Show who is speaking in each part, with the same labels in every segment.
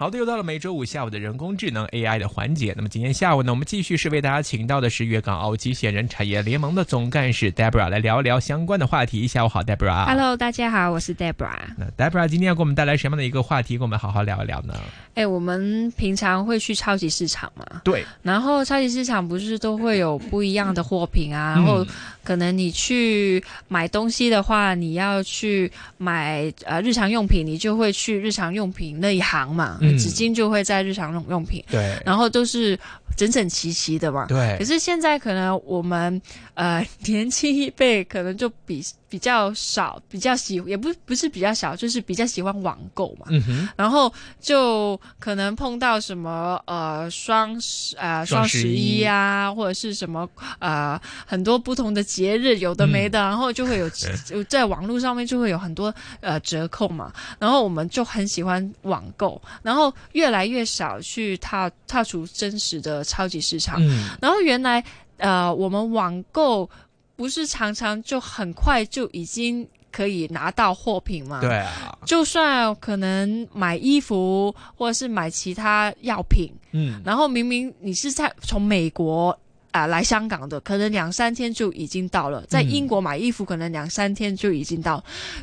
Speaker 1: 好的，又到了每周五下午的人工智能 AI 的环节。那么今天下午呢，我们继续是为大家请到的是粤港澳机械人产业联盟的总干事 Debra 来聊一聊相关的话题。下午好，Debra。
Speaker 2: Hello，大家好，我是 Debra。
Speaker 1: 那 Debra 今天要给我们带来什么样的一个话题，跟我们好好聊一聊呢？
Speaker 2: 哎，我们平常会去超级市场嘛？
Speaker 1: 对，
Speaker 2: 然后超级市场不是都会有不一样的货品啊？
Speaker 1: 嗯
Speaker 2: 然后可能你去买东西的话，你要去买呃日常用品，你就会去日常用品那一行嘛。
Speaker 1: 嗯
Speaker 2: 纸巾就会在日常用用品，
Speaker 1: 对，
Speaker 2: 然后都是整整齐齐的嘛。
Speaker 1: 对。
Speaker 2: 可，是现在可能我们呃 年轻一辈可能就比比较少，比较喜也不不是比较少，就是比较喜欢网购嘛。
Speaker 1: 嗯哼，
Speaker 2: 然后就可能碰到什么呃双十呃
Speaker 1: 双十一。
Speaker 2: 一啊，或者是什么呃很多不同的节日，有的没的，然后就会有就 在网络上面就会有很多呃折扣嘛，然后我们就很喜欢网购，然后越来越少去踏踏出真实的超级市场，
Speaker 1: 嗯，
Speaker 2: 然后原来呃，我们网购不是常常就很快就已经可以拿到货品吗？
Speaker 1: 对，啊，
Speaker 2: 就算可能买衣服或者是买其他药品，
Speaker 1: 嗯，
Speaker 2: 然后明明你是在从美国。啊、来香港的可能两三天就已经到了，在英国买衣服可能两三天就已经到。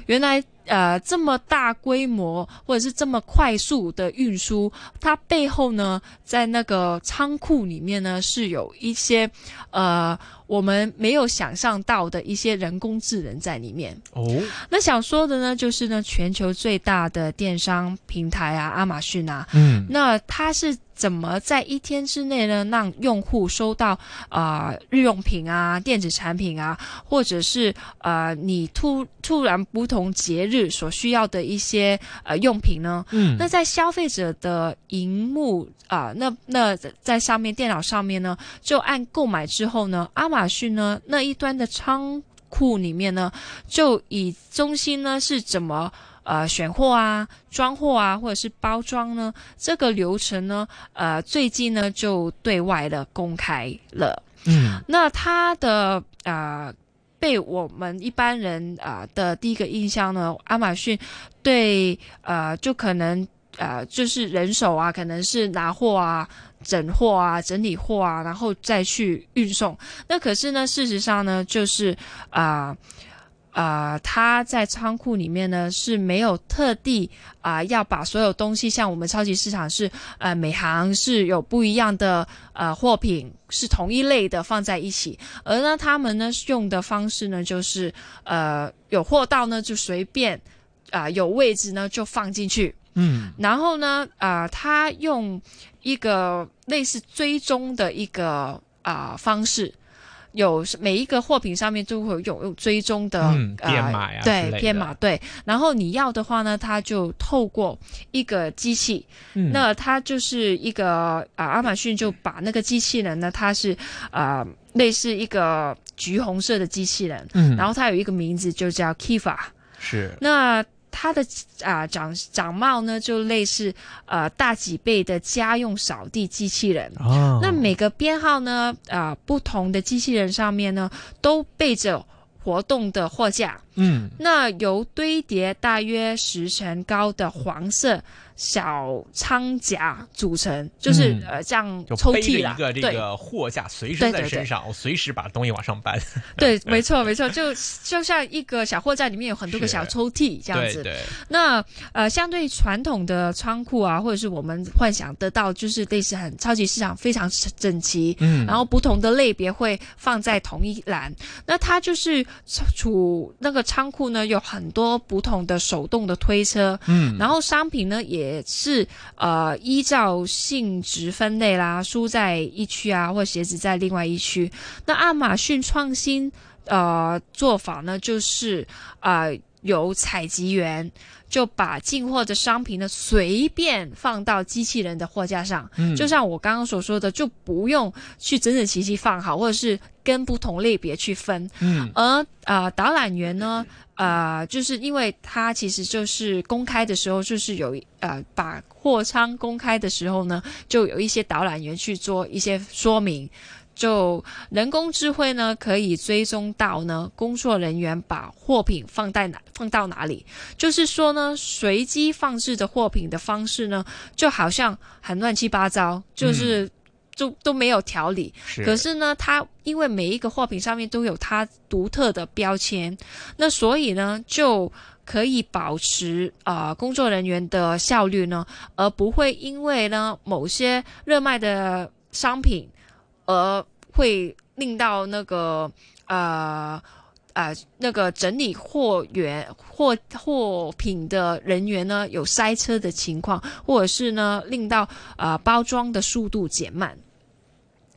Speaker 2: 原来呃这么大规模或者是这么快速的运输，它背后呢，在那个仓库里面呢是有一些呃我们没有想象到的一些人工智能在里面。
Speaker 1: 哦，
Speaker 2: 那想说的呢，就是呢，全球最大的电商平台啊，亚马逊啊，
Speaker 1: 嗯，
Speaker 2: 那它是怎么在一天之内呢，让用户收到啊、呃日用品啊、电子产品啊，或者是呃你突突然不同节日所需要的一些呃用品呢？
Speaker 1: 嗯，
Speaker 2: 那在消费者的荧幕啊、那那在上面电脑上面呢，就按购买之后呢，亚马逊呢那一端的仓库里面呢，就以中心呢是怎么。呃，选货啊，装货啊，或者是包装呢，这个流程呢，呃，最近呢就对外的公开了。
Speaker 1: 嗯，
Speaker 2: 那它的呃，被我们一般人啊、的第一个印象呢，亚马逊对呃，就可能呃，就是人手啊，可能是拿货啊。整货啊，整理货啊，然后再去运送。那可是呢，事实上呢，就是啊啊，他在仓库里面呢是没有特地啊、要把所有东西，像我们超级市场是呃每行是有不一样的呃货品是同一类的放在一起，而呢他们呢用的方式呢就是呃有货到呢就随便啊、有位置呢就放进去，
Speaker 1: 嗯，
Speaker 2: 然后呢啊、他用一个类似追踪的一个啊、方式。有每一个货品上面都会有有追踪的、
Speaker 1: 嗯
Speaker 2: 呃
Speaker 1: 编码呀之类
Speaker 2: 对编码对，然后你要的话呢，它就透过一个机器，
Speaker 1: 嗯。
Speaker 2: 那它就是一个啊、亚马逊就把那个机器人呢，它是啊、类似一个橘红色的机器人，
Speaker 1: 嗯，
Speaker 2: 然后它有一个名字就叫 Kiva，
Speaker 1: 是，
Speaker 2: 那它的啊、长长貌呢就类似呃大几倍的家用扫地机器人。
Speaker 1: 哦，
Speaker 2: 那每个编号呢，啊、不同的机器人上面呢，都备着活动的货架。
Speaker 1: 嗯，
Speaker 2: 那由堆叠大约十层高的黄色小仓夹组成，就是、
Speaker 1: 嗯。
Speaker 2: 呃像抽屉啦，
Speaker 1: 一个这个货架随身
Speaker 2: 对对对
Speaker 1: 在身上，我随时把东西往上搬，
Speaker 2: 对，没错没错，就就像一个小货架里面有很多个小抽屉这样子。
Speaker 1: 对对，
Speaker 2: 那呃，相对传统的仓库啊，或者是我们幻想得到，就是类似很超级市场非常整齐，
Speaker 1: 嗯，
Speaker 2: 然后不同的类别会放在同一栏。那它就是储那个仓库呢，有很多不同的手动的推车，
Speaker 1: 嗯，
Speaker 2: 然后商品呢也是呃依照性质分类啦，书在一区啊，或鞋子在另外一区。那亚马逊创新呃做法呢，就是呃有采集员就把进货的商品呢随便放到机器人的货架上，
Speaker 1: 嗯
Speaker 2: 就像我刚刚所说的，就不用去整整齐齐放好，或者是跟不同类别去分。
Speaker 1: 嗯
Speaker 2: 而呃导览员呢，呃，就是因为他其实就是公开的时候，就是有呃把货仓公开的时候呢，就有一些导览员去做一些说明。就人工智慧呢，可以追踪到呢工作人员把货品放在哪放到哪里，就是说呢，随机放置的货品的方式呢，就好像很乱七八糟，就是就都没有条理。
Speaker 1: 是
Speaker 2: 可是呢，它因为每一个货品上面都有它独特的标签，那所以呢就可以保持啊、呃工作人员的效率呢，而不会因为呢某些热卖的商品而会令到那个呃。呃，那个整理货源货货品的人员呢，有塞车的情况，或者是呢，令到呃包装的速度减慢。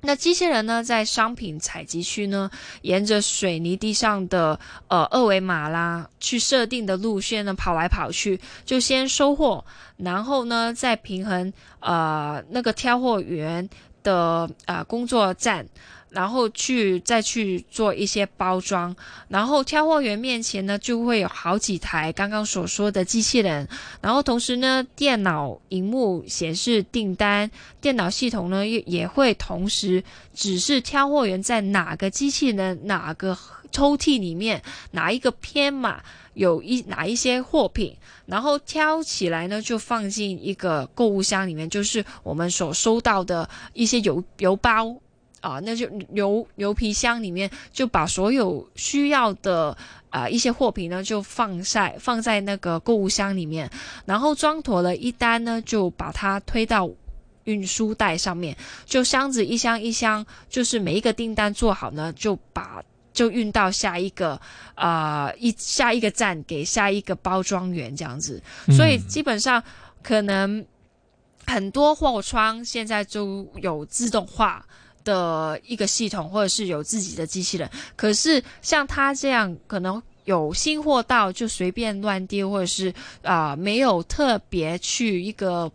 Speaker 2: 那机器人呢，在商品采集区呢，沿着水泥地上的呃二维码啦，去设定的路线呢跑来跑去，就先收货，然后呢再平衡呃那个挑货员的呃工作站。然后去再去做一些包装，然后挑货员面前呢就会有好几台刚刚所说的机器人，然后同时呢电脑荧幕显示订单，电脑系统呢也也会同时指示挑货员在哪个机器人哪个抽屉里面哪一个编码有一哪一些货品，然后挑起来呢就放进一个购物箱里面，就是我们所收到的一些邮邮包。啊，那就牛牛皮箱里面就把所有需要的啊、一些货品呢，就放在放在那个购物箱里面，然后装妥了一单呢，就把它推到运输带上面，就箱子一箱一箱，就是每一个订单做好呢，就把就运到下一个啊、一下一个站给下一个包装员这样子，所以基本上可能很多货仓现在都有自动化。的一个系统，或者是有自己的机器人。可是像他这样，可能有新货到就随便乱丢，或者是啊、没有特别去一个。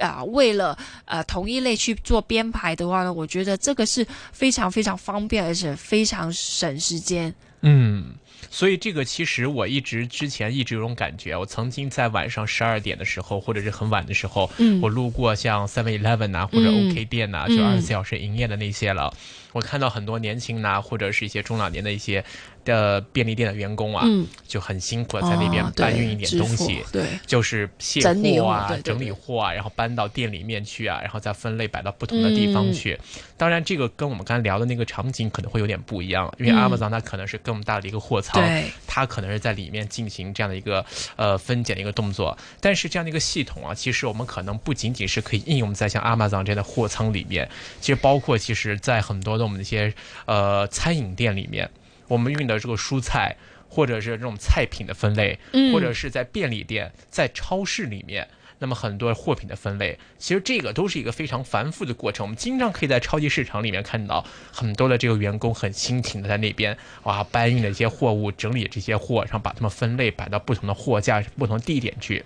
Speaker 2: 啊，为了呃同一类去做编排的话呢，我觉得这个是非常非常方便，而且非常省时间。
Speaker 1: 嗯，所以这个其实我一直之前一直有种感觉，我曾经在晚上十二点的时候，或者是很晚的时候，
Speaker 2: 嗯
Speaker 1: 我路过像 Seven Eleven 啊，或者
Speaker 2: 嗯
Speaker 1: OK 店呐、
Speaker 2: 嗯
Speaker 1: 就二十四小时营业的那些了，我看到很多年轻呐、或者是一些中老年的一些的便利店的员工啊，
Speaker 2: 嗯，
Speaker 1: 就很辛苦的在那边
Speaker 2: 哦
Speaker 1: 搬运一点东西。
Speaker 2: 对，
Speaker 1: 就是卸货啊，整理货啊，然后搬到店里面去啊，然后再分类摆到不同的地方去。当然，这个跟我们刚才聊的那个场景可能会有点不一样，因为
Speaker 2: 嗯
Speaker 1: Amazon 它可能是更大的一个货仓，
Speaker 2: 对，
Speaker 1: 它可能是在里面进行这样的一个呃分拣的一个动作。但是这样的一个系统啊，其实我们可能不仅仅是可以应用在像 Amazon 这样的货仓里面，其实包括其实在很多的我们的一些呃餐饮店里面，我们运的这个蔬菜。或者是这种菜品的分类，
Speaker 2: 嗯
Speaker 1: 或者是在便利店、在超市里面，那么很多货品的分类，其实这个都是一个非常繁复的过程。我们经常可以在超级市场里面看到很多的这个员工很辛勤的在那边哇搬运的一些货物，整理这些货，然后把它们分类摆到不同的货架、不同地点去。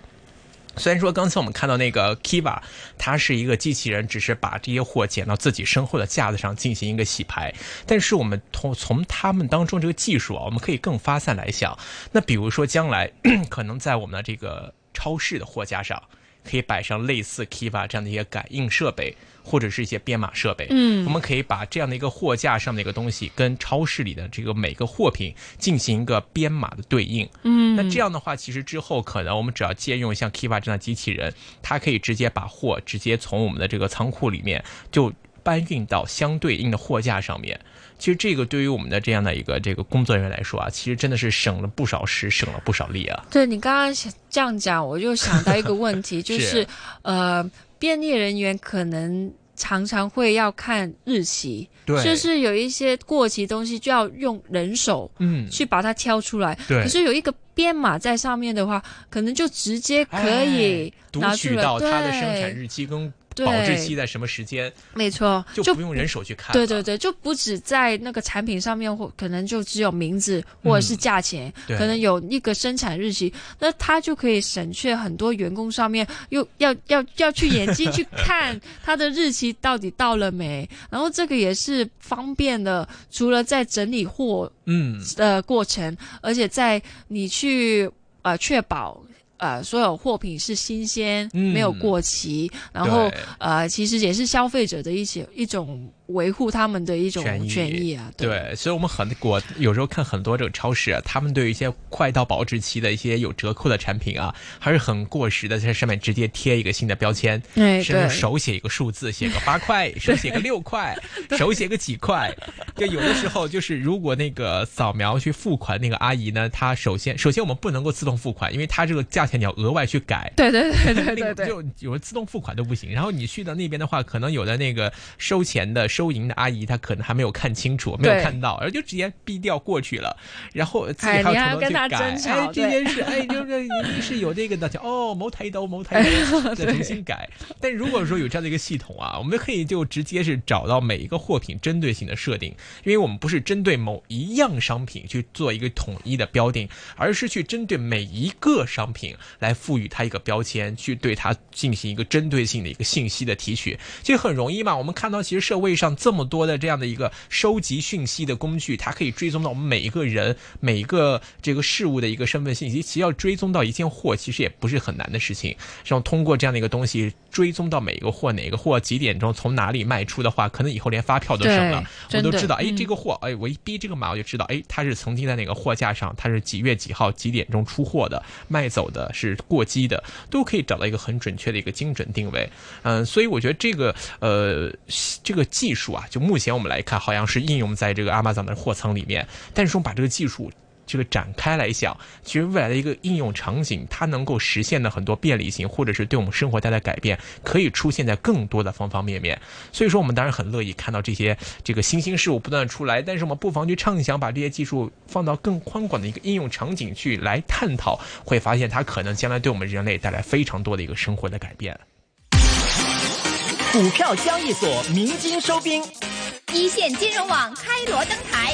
Speaker 1: 虽然说刚才我们看到那个 Kiva，它是一个机器人，只是把这些货捡到自己身后的架子上进行一个洗牌，但是我们从从他们当中这个技术啊，我们可以更发散来想。那比如说将来 可能在我们的这个超市的货架上，可以摆上类似 Kiva 这样的一些感应设备，或者是一些编码设备。
Speaker 2: 嗯
Speaker 1: 我们可以把这样的一个货架上的一个东西，跟超市里的这个每个货品进行一个编码的对应。
Speaker 2: 嗯，
Speaker 1: 那这样的话，其实之后可能我们只要借用像 Kiva 这样的机器人，它可以直接把货直接从我们的这个仓库里面就搬运到相对应的货架上面。其实这个对于我们的这样的一个这个工作人员来说啊，其实真的是省了不少时，省了不少力啊。
Speaker 2: 对你刚刚这样讲，我就想到一个问题，就是是呃，便利人员可能常常会要看日期，
Speaker 1: 对
Speaker 2: 就是有一些过期东西就要用人手
Speaker 1: 嗯，
Speaker 2: 去把它挑出来。
Speaker 1: 对
Speaker 2: 可是有一个编码在上面的话，可能就直接可以拿出来。
Speaker 1: 取到它的生产日期跟
Speaker 2: 对
Speaker 1: 保质期在什么时间，
Speaker 2: 没错，
Speaker 1: 就不用人手去看。
Speaker 2: 对对对，就不止在那个产品上面，或可能就只有名字或者是价钱，
Speaker 1: 嗯
Speaker 2: 可能有一个生产日期，那它就可以省却很多员工上面又要要要去眼睛去 看它的日期到底到了没，然后这个也是方便的，除了在整理货
Speaker 1: 嗯，
Speaker 2: 的过程，而且在你去呃确保。呃所有货品是新鲜，
Speaker 1: 嗯。
Speaker 2: 没有过期，然后呃其实也是消费者的一些一种维护他们的一种
Speaker 1: 权益。
Speaker 2: 啊，
Speaker 1: 对，所以我们很我有时候看很多这个超市啊，他们对于一些快到保质期的一些有折扣的产品啊，还是很过时的，在上面直接贴一个新的标签，
Speaker 2: 哎
Speaker 1: 甚至
Speaker 2: 对。
Speaker 1: 手写一个数字，写个八块，手写个六块，手写个几块。就有的时候就是，如果那个扫描去付款那个阿姨呢，她首先首先我们不能够自动付款，因为她这个价钱你要额外去改。
Speaker 2: 对对对对
Speaker 1: 那
Speaker 2: 对对，
Speaker 1: 就有的自动付款都不行，然后你去到那边的话，可能有的那个收钱的、收银的阿姨，她可能还没有看清楚，没有看到，然后就直接逼掉过去了，然后自己
Speaker 2: 还
Speaker 1: 还要从头
Speaker 2: 要跟她
Speaker 1: 去改。
Speaker 2: 争吵
Speaker 1: 哎，这件事，哎，就是是有这个的，叫哦，某台刀，某台刀，再重新改。但如果说有这样的一个系统啊，我们可以就直接是找到每一个货品针对性的设定，因为我们不是针对某一样商品去做一个统一的标定，而是去针对每一个商品来赋予它一个标签，去对它进行一个针对性的一个信息的提取。这很容易嘛？我们看到其实社会上这么多的这样的一个收集讯息的工具，它可以追踪到我们每一个人、每一个这个事物的一个身份信息。其实要追踪到一件货，其实也不是很难的事情。像通过这样的一个东西追踪到每一个货，哪个货几点钟从哪里卖出的话，可能以后连发票都省了，我都知道。哎，
Speaker 2: 嗯
Speaker 1: 这个货，哎，我一逼这个码，我就知道，哎，它是曾经在哪个货架上，它是几月几号几点钟出货的，卖走的是过激的，都可以找到一个很准确的一个精准定位。嗯，所以我觉得这个呃这个技术啊，就目前我们来看，好像是应用在这个阿玛总的货仓里面，但是我们把这个技术。这个展开来想，其实未来的一个应用场景，它能够实现的很多便利性，或者是对我们生活带来改变，可以出现在更多的方方面面。所以说，我们当然很乐意看到这些这个新兴事物不断出来，但是我们不妨去畅想，把这些技术放到更宽广的一个应用场景去来探讨，会发现它可能将来对我们人类带来非常多的一个生活的改变。
Speaker 3: 股票交易所鸣金收兵，
Speaker 4: 一线金融网开锣登台，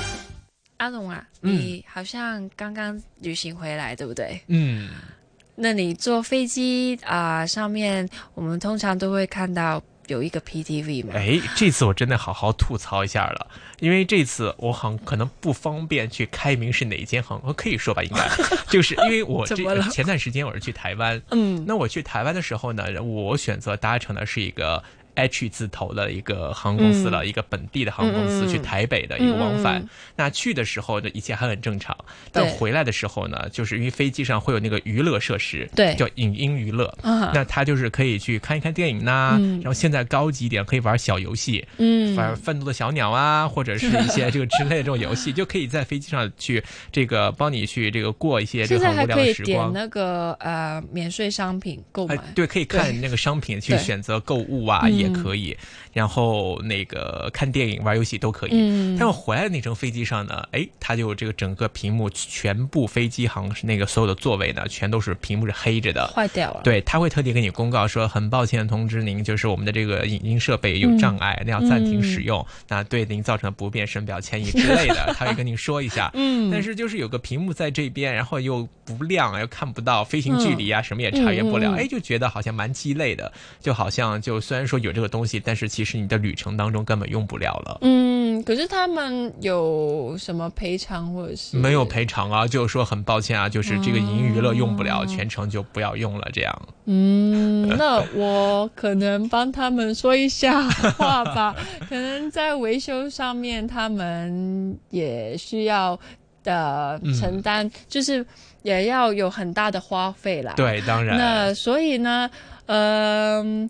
Speaker 2: 阿龙啊，
Speaker 1: 嗯。
Speaker 2: 你好像刚刚旅行回来，对不对？
Speaker 1: 嗯，
Speaker 2: 那你坐飞机啊、上面我们通常都会看到有一个 PTV 嘛？
Speaker 1: 哎，这次我真的好好吐槽一下了，因为这次我好像可能不方便去开明是哪一间航空，可以说吧，应该。就是因为我这前段时间我是去台湾，
Speaker 2: 嗯，
Speaker 1: 那我去台湾的时候呢，我选择搭乘的是一个 H 字头的一个航空公司了，一个本地的航空公司、去台北的一个往返。那去的时候的，一切还很正常，但回来的时候呢，就是因为飞机上会有那个娱乐设施，
Speaker 2: 对。
Speaker 1: 叫影音娱乐。
Speaker 2: 啊，
Speaker 1: 那他就是可以去看一看电影呐、
Speaker 2: 嗯。
Speaker 1: 然后现在高级一点可以玩小游戏，
Speaker 2: 嗯，
Speaker 1: 玩愤怒的小鸟啊，或者是一些这个之类的这种游戏，就可以在飞机上去这个帮你去这个过一些这个很无聊
Speaker 2: 可以点
Speaker 1: 的时光。
Speaker 2: 那个呃免税商品购买。
Speaker 1: 哎，，对，可以看那个商品去选择购物啊，
Speaker 2: 嗯
Speaker 1: 也可以。然后那个看电影、玩游戏都可以。
Speaker 2: 嗯，
Speaker 1: 但我回来的那程飞机上呢，哎，它就这个整个屏幕全部飞机航那个所有的座位呢，全都是屏幕是黑着的。
Speaker 2: 坏掉了，
Speaker 1: 对，他会特地给你公告说，很抱歉通知您，就是我们的这个影音设备有障碍，那要暂停使用，那对您造成的不便深表歉意之类的，他会跟您说一下。
Speaker 2: 嗯，
Speaker 1: 但是就是有个屏幕在这边，然后又不亮，又看不到飞行距离啊，什么也查阅不了，哎，就觉得好像蛮鸡肋的，就好像就虽然说有这个东西，但是其实你的旅程当中根本用不了了。
Speaker 2: 嗯，可是他们有什么赔偿或者是
Speaker 1: 没有赔偿啊，就是说很抱歉啊，就是这个银娱乐用不了，
Speaker 2: 哦
Speaker 1: 全程就不要用了，这样。
Speaker 2: 嗯，那我可能帮他们说一下话吧。可能在维修上面，他们也需要的
Speaker 1: 嗯
Speaker 2: 承担，就是也要有很大的花费啦。，
Speaker 1: 对，当然。
Speaker 2: 那所以呢，嗯、呃，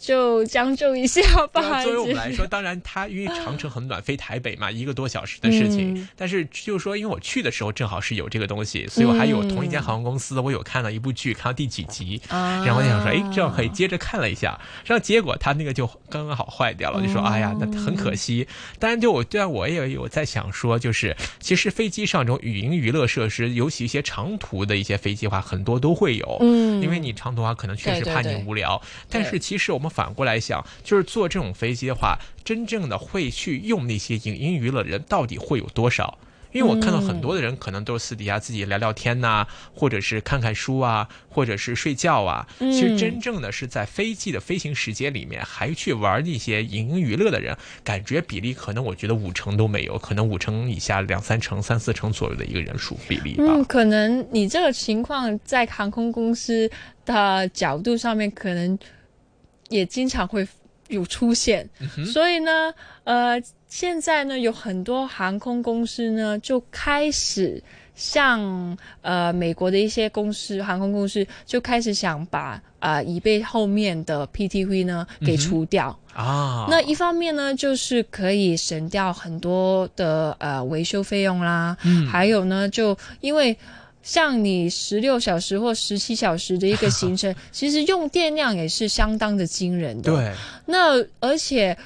Speaker 2: 就将就一下吧。
Speaker 1: 作为我们来说，当然它因为长城很短，飞台北嘛，一个多小时的事情。
Speaker 2: 嗯
Speaker 1: 但是就是说，因为我去的时候正好是有这个东西，所以我还有同一家航空公司，我有看到一部剧，看到第几集，
Speaker 2: 啊
Speaker 1: 然后我就想说，哎，这样可以接着看了一下，然后结果它那个就刚刚好坏掉了，就说，哎呀，那很可惜。当然，就我对啊，我也有在想说，就是其实飞机上这种语音娱乐设施，尤其一些长途的一些飞机的话，很多都会有。
Speaker 2: 嗯
Speaker 1: 因为你长途的话，可能确实怕你
Speaker 2: 对对对
Speaker 1: 无聊。但是其实我们反过来想，就是坐这种飞机的话，真正的会去用那些影音娱乐的人到底会有多少？因为我看到很多的人可能都是私底下自己聊聊天呐、或者是看看书啊，或者是睡觉啊。其实真正的是在飞机的飞行时间里面，还去玩那些影音娱乐的人，感觉比例可能我觉得五成都没有，可能五成以下两三成、三四成左右的一个人数比例吧。
Speaker 2: 嗯，可能你这个情况在航空公司的角度上面，可能也经常会有出现。所以呢，呃，现在呢，有很多航空公司呢就开始。像呃美国的一些公司，航空公司就开始想把啊、呃椅背后面的 PTV 呢给除掉。
Speaker 1: 啊，
Speaker 2: 那一方面呢，就是可以省掉很多的呃维修费用啦，
Speaker 1: 嗯
Speaker 2: 还有呢，就因为像你十六小时或十七小时的一个行程，其实用电量也是相当的惊人的。，
Speaker 1: 对，
Speaker 2: 那而且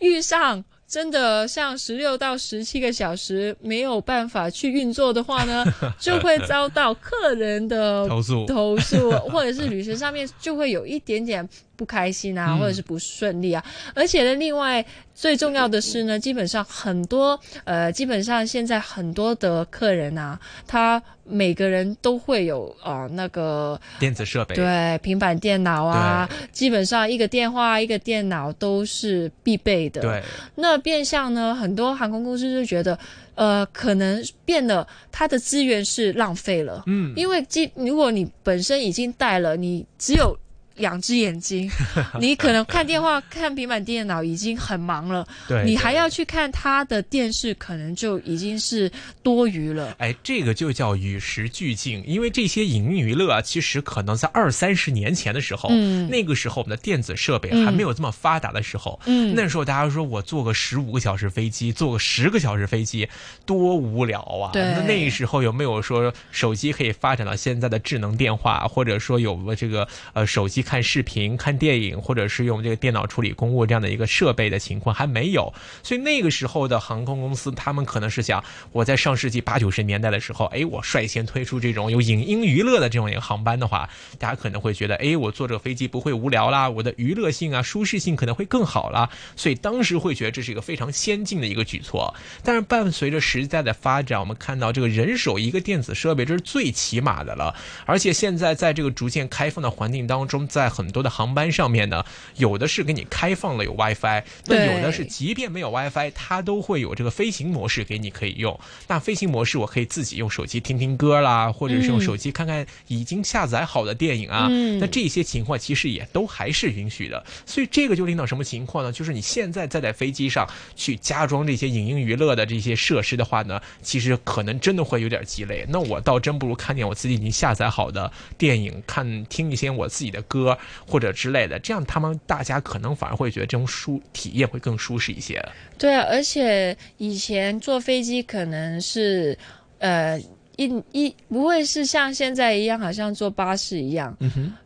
Speaker 2: 遇上。真的像十六到十七个小时没有办法去运作的话呢，就会遭到客人的
Speaker 1: 投诉
Speaker 2: 投诉，或者是旅程上面就会有一点点不开心啊，
Speaker 1: 嗯。
Speaker 2: 或者是不顺利啊。而且呢，另外最重要的是呢，基本上很多呃，基本上现在很多的客人啊，他每个人都会有呃那个
Speaker 1: 电子设备，
Speaker 2: 对平板电脑啊，基本上一个电话一个电脑都是必备的。
Speaker 1: 对，
Speaker 2: 那变相呢，很多航空公司就觉得，呃，可能变得它的资源是浪费了，
Speaker 1: 嗯，
Speaker 2: 因为基如果你本身已经带了，你只有两只眼睛，你可能看电话、看平板电脑已经很忙了，
Speaker 1: 对，
Speaker 2: 你还要去看他的电视，可能就已经是多余了。
Speaker 1: 哎，这个就叫与时俱进，因为这些影音娱乐啊，其实可能在二三十年前的时候，
Speaker 2: 嗯。
Speaker 1: 那个时候我们的电子设备
Speaker 2: 嗯
Speaker 1: 还没有这么发达的时候，
Speaker 2: 嗯。
Speaker 1: 那时候大家说我坐个十五个小时飞机，坐个十个小时飞机，多无聊啊！
Speaker 2: 对。
Speaker 1: 那那时候有没有说手机可以发展到现在的智能电话，或者说有个这个呃手机看视频、看电影，或者是用这个电脑处理公务这样的一个设备的情况还没有，所以那个时候的航空公司，他们可能是想，我在上世纪八九十年代的时候，哎，我率先推出这种有影音娱乐的这种一个航班的话，大家可能会觉得，哎，我坐这个飞机不会无聊啦，我的娱乐性啊、舒适性可能会更好啦，所以当时会觉得这是一个非常先进的一个举措。但是伴随着时代的发展，我们看到这个人手一个电子设备，这是最起码的了。而且现在在这个逐渐开放的环境当中，在很多的航班上面呢，有的是给你开放了有 WiFi，那有的是即便没有 WiFi，它都会有这个飞行模式给你可以用。那飞行模式我可以自己用手机听听歌啦，或者是用
Speaker 2: 嗯
Speaker 1: 手机看看已经下载好的电影啊。
Speaker 2: 嗯
Speaker 1: 那这些情况其实也都还是允许的。所以这个就领导什么情况呢？就是你现在再在飞机上去加装这些影音娱乐的这些设施的话呢，其实可能真的会有点鸡肋。那我倒真不如看见我自己已经下载好的电影，看听一些我自己的歌或者之类的，这样他们大家可能反而会觉得这种舒体验会更舒适一些。
Speaker 2: 对啊，而且以前坐飞机可能是呃一一不会是像现在一样，好像坐巴士一样，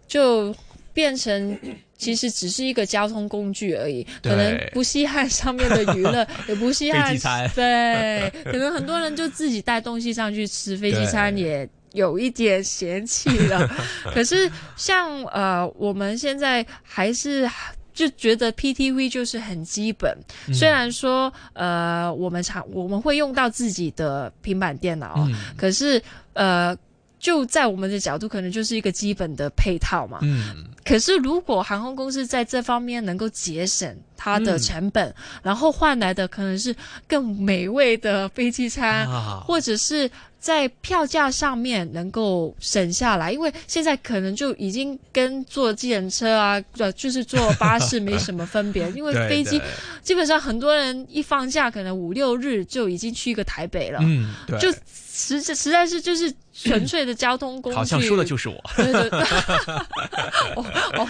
Speaker 2: 就变成其实只是一个交通工具而已，可能不稀罕上面的娱乐，也不稀罕对，可能很多人就自己带东西上去吃，飞机餐也。有一点嫌弃了，可是像呃，我们现在还是就觉得 PTV 就是很基本，
Speaker 1: 嗯。
Speaker 2: 虽然说呃，我们常我们会用到自己的平板电脑，
Speaker 1: 嗯。
Speaker 2: 可是呃，就在我们的角度，可能就是一个基本的配套嘛。
Speaker 1: 嗯，
Speaker 2: 可是如果航空公司在这方面能够节省它的成本，然后换来的可能是更美味的飞机餐，
Speaker 1: 啊，
Speaker 2: 或者是在票价上面能够省下来，因为现在可能就已经跟坐计程车啊，呃，就是坐巴士没什么分别，因为飞机基本上很多人一放假，可能五六日就已经去一个台北了。
Speaker 1: 嗯，对，
Speaker 2: 就实实在是就是纯粹的交通工具，
Speaker 1: 好像说的就是我，
Speaker 2: 对对。对，哦。哦，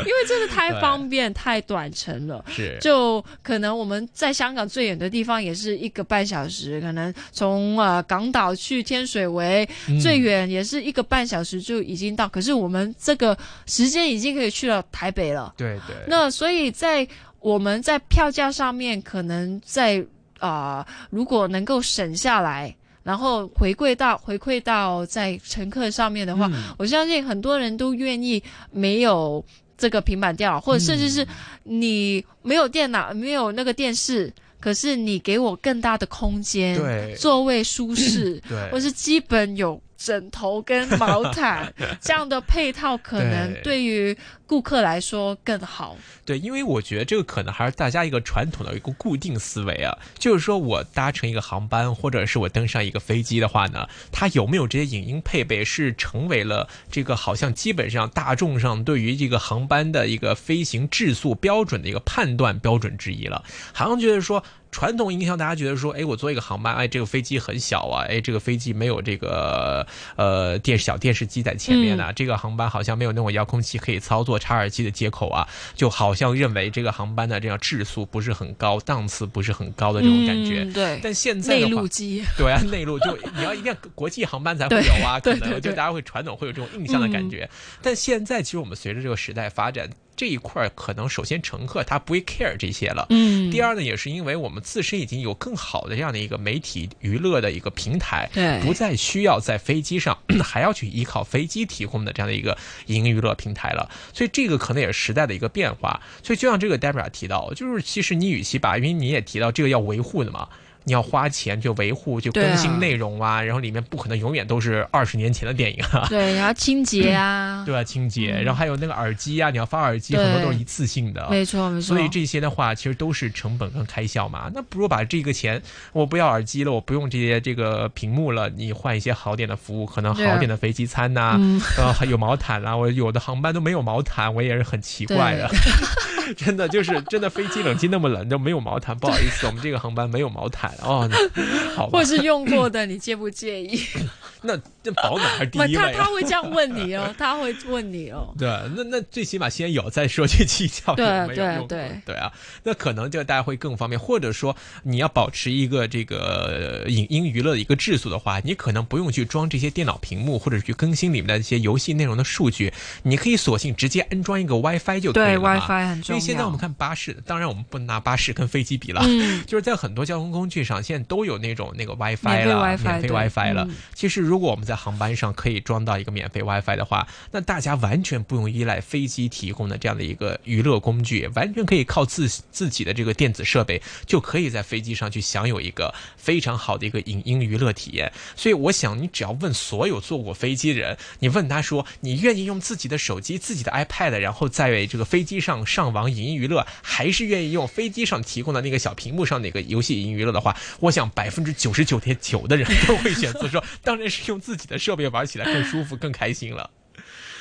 Speaker 2: 因为真的太方便、太短程了。
Speaker 1: 是。
Speaker 2: 就可能我们在香港最远的地方也是一个半小时，可能从呃港岛去天水围、
Speaker 1: 嗯。
Speaker 2: 最远也是一个半小时就已经到，可是我们这个时间已经可以去到台北了。
Speaker 1: 对对，
Speaker 2: 那所以在我们在票价上面，可能在啊、呃如果能够省下来，然后回馈到回馈到在乘客上面的话，
Speaker 1: 嗯。
Speaker 2: 我相信很多人都愿意没有这个平板电脑，或者甚至是你没有电脑、没有那个电视，可是你给我更大的空间，
Speaker 1: 对。
Speaker 2: 座位舒适，
Speaker 1: 对。
Speaker 2: 或是基本有枕头跟毛毯 这样的配套，可能
Speaker 1: 对
Speaker 2: 对于顾客来说更好。
Speaker 1: 对，因为我觉得这个可能还是大家一个传统的一个固定思维啊，就是说我搭乘一个航班，或者是我登上一个飞机的话呢，它有没有这些影音配备，是成为了这个好像基本上大众上对于这个航班的一个飞行质素标准的一个判断标准之一了。好像觉得说。传统印象，大家觉得说，哎，我坐一个航班，哎，这个飞机很小啊，哎，这个飞机没有这个呃电小电视机在前面呢、这个航班好像没有那种遥控器可以操作插耳机的接口啊，就好像认为这个航班的这样质素不是很高，档次不是很高的这种感觉。
Speaker 2: 嗯、对，
Speaker 1: 但现在
Speaker 2: 内
Speaker 1: 的话
Speaker 2: 陆机，
Speaker 1: 对啊，内陆就你要一定要国际航班才会有啊，可能就大家会传统会有这种印象的感觉。但现在其实我们随着这个时代发展，这一块儿可能首先乘客他不会 care 这些了。
Speaker 2: 嗯，
Speaker 1: 第二呢，也是因为我们自身已经有更好的这样的一个媒体娱乐的一个平台，
Speaker 2: 对
Speaker 1: 不再需要在飞机上 还要去依靠飞机提供的这样的一个影音娱乐平台了。所以这个可能也是时代的一个变化。所以就像这个 Debra 提到，就是其实你与其把，因为你也提到这个要维护的嘛。你要花钱去维护，就
Speaker 2: 对啊
Speaker 1: 更新内容啊，然后里面不可能永远都是二十年前的电影啊，
Speaker 2: 对，然后清洁啊，
Speaker 1: 对啊、清洁，
Speaker 2: 嗯。
Speaker 1: 然后还有那个耳机啊，你要发耳机，很多都是一次性的，
Speaker 2: 没错没错。
Speaker 1: 所以这些的话，其实都是成本跟开销嘛。那不如把这个钱，我不要耳机了，我不用这些这个屏幕了，你换一些好点的服务，可能好点的飞机餐呐、
Speaker 2: 嗯，
Speaker 1: 呃，还有毛毯啦、我有的航班都没有毛毯，我也是很奇怪的。真的就是真的飞机冷气那么冷都没有毛毯，不好意思，我们这个航班没有毛毯哦。好吧
Speaker 2: 或，者是用过的，你介不介意？
Speaker 1: 那那保暖还是第一位啊。
Speaker 2: 他会这样问你哦，他会问你哦。
Speaker 1: 对，那那最起码先有再说去计较有
Speaker 2: 对
Speaker 1: 没有
Speaker 2: 对对
Speaker 1: 对啊，那可能就大家会更方便，或者说你要保持一个这个呃影音娱乐的一个质素的话，你可能不用去装这些电脑屏幕，或者去更新里面的一些游戏内容的数据，你可以索性直接安装一个 WiFi 就可以
Speaker 2: 对
Speaker 1: 了嘛。
Speaker 2: ，WiFi 很重要。
Speaker 1: 因为现在我们看巴士，当然我们不能拿巴士跟飞机比了，
Speaker 2: 嗯，
Speaker 1: 就是在很多交通工具上，现在都有那种那个 WiFi 了，免费 WiFi 了。
Speaker 2: 嗯
Speaker 1: 其实如如果我们在航班上可以装到一个免费 WiFi 的话，那大家完全不用依赖飞机提供的这样的一个娱乐工具，完全可以靠自自己的这个电子设备，就可以在飞机上去享有一个非常好的一个影音娱乐体验。所以我想，你只要问所有坐过飞机的人，你问他说，你愿意用自己的手机、自己的 iPad，然后在这个飞机上上网影音娱乐，还是愿意用飞机上提供的那个小屏幕上那个游戏影音娱乐的话，我想百分之九十九点九的人都会选择说，当然是用自己的设备玩起来更舒服、更开心了。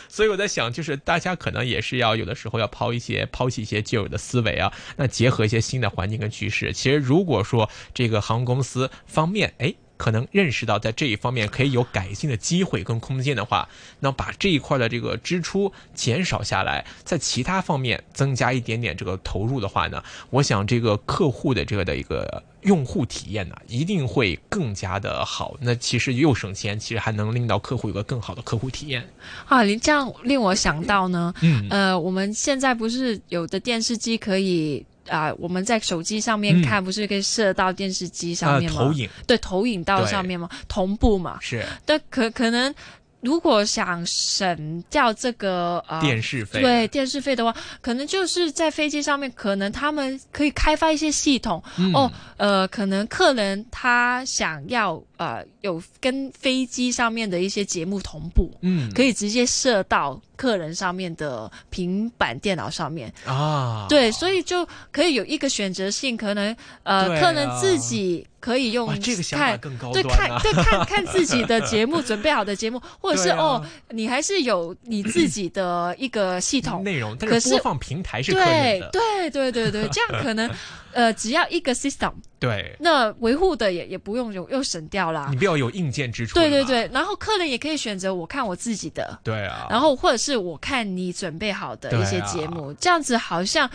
Speaker 1: 所以我在想，就是大家可能也是要有的时候要抛一些抛弃一些旧有的思维啊，那结合一些新的环境跟趋势。其实如果说这个航空公司方面，哎。可能认识到在这一方面可以有改进的机会跟空间的话，那把这一块的这个支出减少下来，在其他方面增加一点点这个投入的话呢，我想这个客户的这个的一个用户体验呢，一定会更加的好。那其实又省钱，其实还能令到客户有个更好的客户体验。
Speaker 2: 啊，你这样令我想到呢，
Speaker 1: 嗯
Speaker 2: 呃，我们现在不是有的电视机可以啊、我们在手机上面
Speaker 1: 嗯。
Speaker 2: 看，不是可以射到电视机上
Speaker 1: 呃，
Speaker 2: 面吗？
Speaker 1: 投影。
Speaker 2: 对，投影到上面吗？同步嘛。
Speaker 1: 是。
Speaker 2: 但可可能如果想省掉这个呃
Speaker 1: 电视费，
Speaker 2: 对电视费的话，可能就是在飞机上面，可能他们可以开发一些系统、
Speaker 1: 嗯。
Speaker 2: 哦，呃，可能客人他想要呃有跟飞机上面的一些节目同步，
Speaker 1: 嗯，
Speaker 2: 可以直接设到客人上面的平板电脑上面。
Speaker 1: 啊，
Speaker 2: 对，所以就可以有一个选择性，可能呃，
Speaker 1: 啊
Speaker 2: 客人自己可以用
Speaker 1: 哇，这个想法
Speaker 2: 看。
Speaker 1: 更高
Speaker 2: 对，
Speaker 1: 端啊。
Speaker 2: 看对看看自己的节目，准备好的节目，或者是、
Speaker 1: 啊
Speaker 2: 哦，你还是有你自己的一个系统，
Speaker 1: 内容，但
Speaker 2: 可是
Speaker 1: 放平台是
Speaker 2: 对
Speaker 1: 的，
Speaker 2: 对对对对，这样可能呃只要一个 system，
Speaker 1: 对
Speaker 2: 那维护的也也不用用又省掉要啦
Speaker 1: 你。不要有硬件支出。
Speaker 2: 对对，对，然后客人也可以选择我看我自己的，
Speaker 1: 对啊。
Speaker 2: 然后或者是我看你准备好的一些
Speaker 1: 啊
Speaker 2: 节目，这样子好像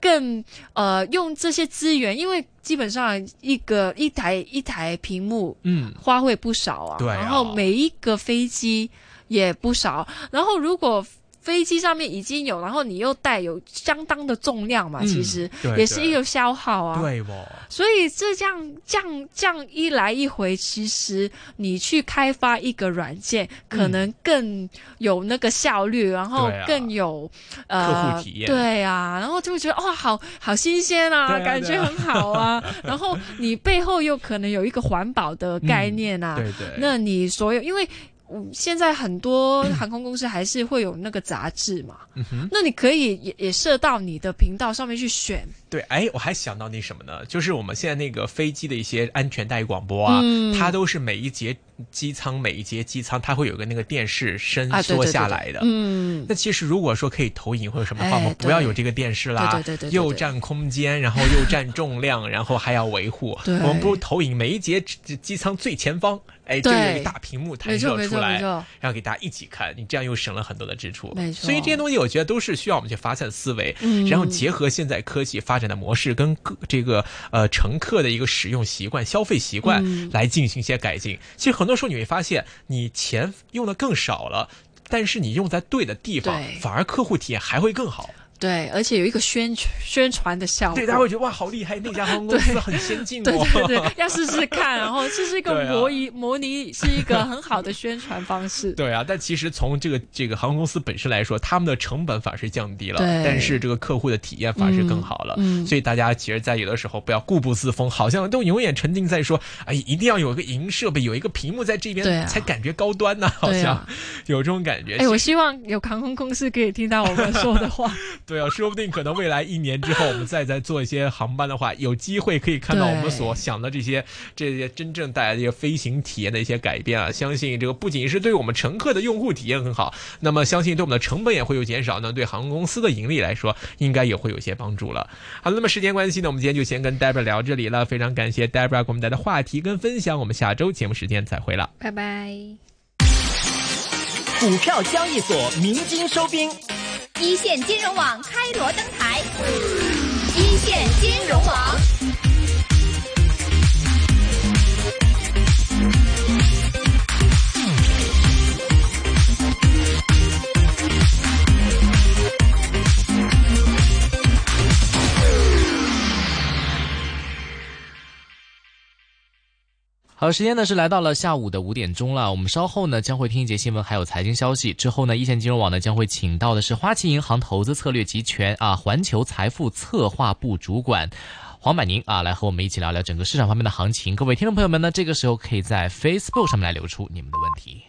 Speaker 2: 更呃用这些资源，因为基本上一个一台一台屏幕
Speaker 1: 嗯，
Speaker 2: 花费不少啊，
Speaker 1: 对啊
Speaker 2: 然后每一个飞机也不少，然后如果飞机上面已经有，然后你又带有相当的重量嘛，
Speaker 1: 嗯
Speaker 2: 其实也是一个消耗啊。
Speaker 1: 对哦，
Speaker 2: 所以这样这样这样一来一回，其实你去开发一个软件，可能更有那个效率，然后更有、
Speaker 1: 客
Speaker 2: 呃
Speaker 1: 户体验
Speaker 2: 对啊，然后就会觉得哇，好好新鲜啊，
Speaker 1: 啊对啊
Speaker 2: 感觉很好啊。然后你背后又可能有一个环保的概念啊，
Speaker 1: 对对。
Speaker 2: 那你所有因为。嗯，现在很多航空公司还是会有那个杂志嘛，那你可以也也设到你的频道上面去选，
Speaker 1: 对，哎，我还想到那什么呢？就是我们现在那个飞机的一些安全带广播啊，
Speaker 2: 嗯。
Speaker 1: 它都是每一节机舱每一节机舱，它会有个那个电视伸
Speaker 2: 啊，对
Speaker 1: 缩
Speaker 2: 对对
Speaker 1: 下来的。
Speaker 2: 嗯，
Speaker 1: 那其实如果说可以投影或者什么的话，
Speaker 2: 哎
Speaker 1: 我们不要有这个电视啦，
Speaker 2: 对对对对对
Speaker 1: 又占空间，然后又占重量，然后还要维护。
Speaker 2: 对
Speaker 1: 我们不如投影每一节机机舱最前方，哎，就有一个大屏幕弹射出来，然后给大家一起看，你这样又省了很多的支出。
Speaker 2: 没错
Speaker 1: 所以这些东西我觉得都是需要我们去发散思维，
Speaker 2: 嗯
Speaker 1: 然后结合现在科技发展的模式跟各这个呃乘客的一个使用习惯、消费习惯
Speaker 2: 嗯
Speaker 1: 来进行一些改进。其实很多时候你会发现，你钱用的更少了。但是你用在对的地方，反而客户体验还会更好。
Speaker 2: 对，而且有一个宣传宣传的效果。
Speaker 1: 对，大家会觉得哇，好厉害，那家航空公司很先进
Speaker 2: 对
Speaker 1: 哦。
Speaker 2: 对对，要试试看，然后这是一个模拟、模拟，是一个很好的宣传方式。
Speaker 1: 对啊，但其实从这个这个航空公司本身来说，他们的成本反而是降低了，但是这个客户的体验反而是更好了。所以大家其实，在有的时候不要固步自封，好像都永远沉浸在说，哎，一定要有一个银设备，有一个屏幕在这边、才感觉高端呢、好像、有这种感觉。
Speaker 2: 哎，我希望有航空公司可以听到我们说的话。
Speaker 1: 对啊，说不定可能未来一年之后，我们再再做一些航班的话，有机会可以看到我们所想的这些这些真正带来的一些飞行体验的一些改变啊！相信这个不仅是对我们乘客的用户体验很好，那么相信对我们的成本也会有减少那，对航空公司的盈利来说，应该也会有些帮助了。好了，那么时间关系呢，我们今天就先跟 Debra 聊这里了，非常感谢 Debra 给我们带来的话题跟分享，我们下周节目时间再会了。
Speaker 2: 拜拜。
Speaker 3: 股票交易所鸣金收兵，
Speaker 4: 一线金融网开锣登台，一线金融网。
Speaker 5: 好，时间呢是来到了下午的五点钟了。我们稍后呢将会听一节新闻，还有财经消息。之后呢，一线金融网呢将会请到的是花旗银行投资策略集权啊环球财富策划部主管黄百宁啊，来和我们一起聊聊整个市场方面的行情。各位听众朋友们呢，这个时候可以在 Facebook 上面来留出你们的问题。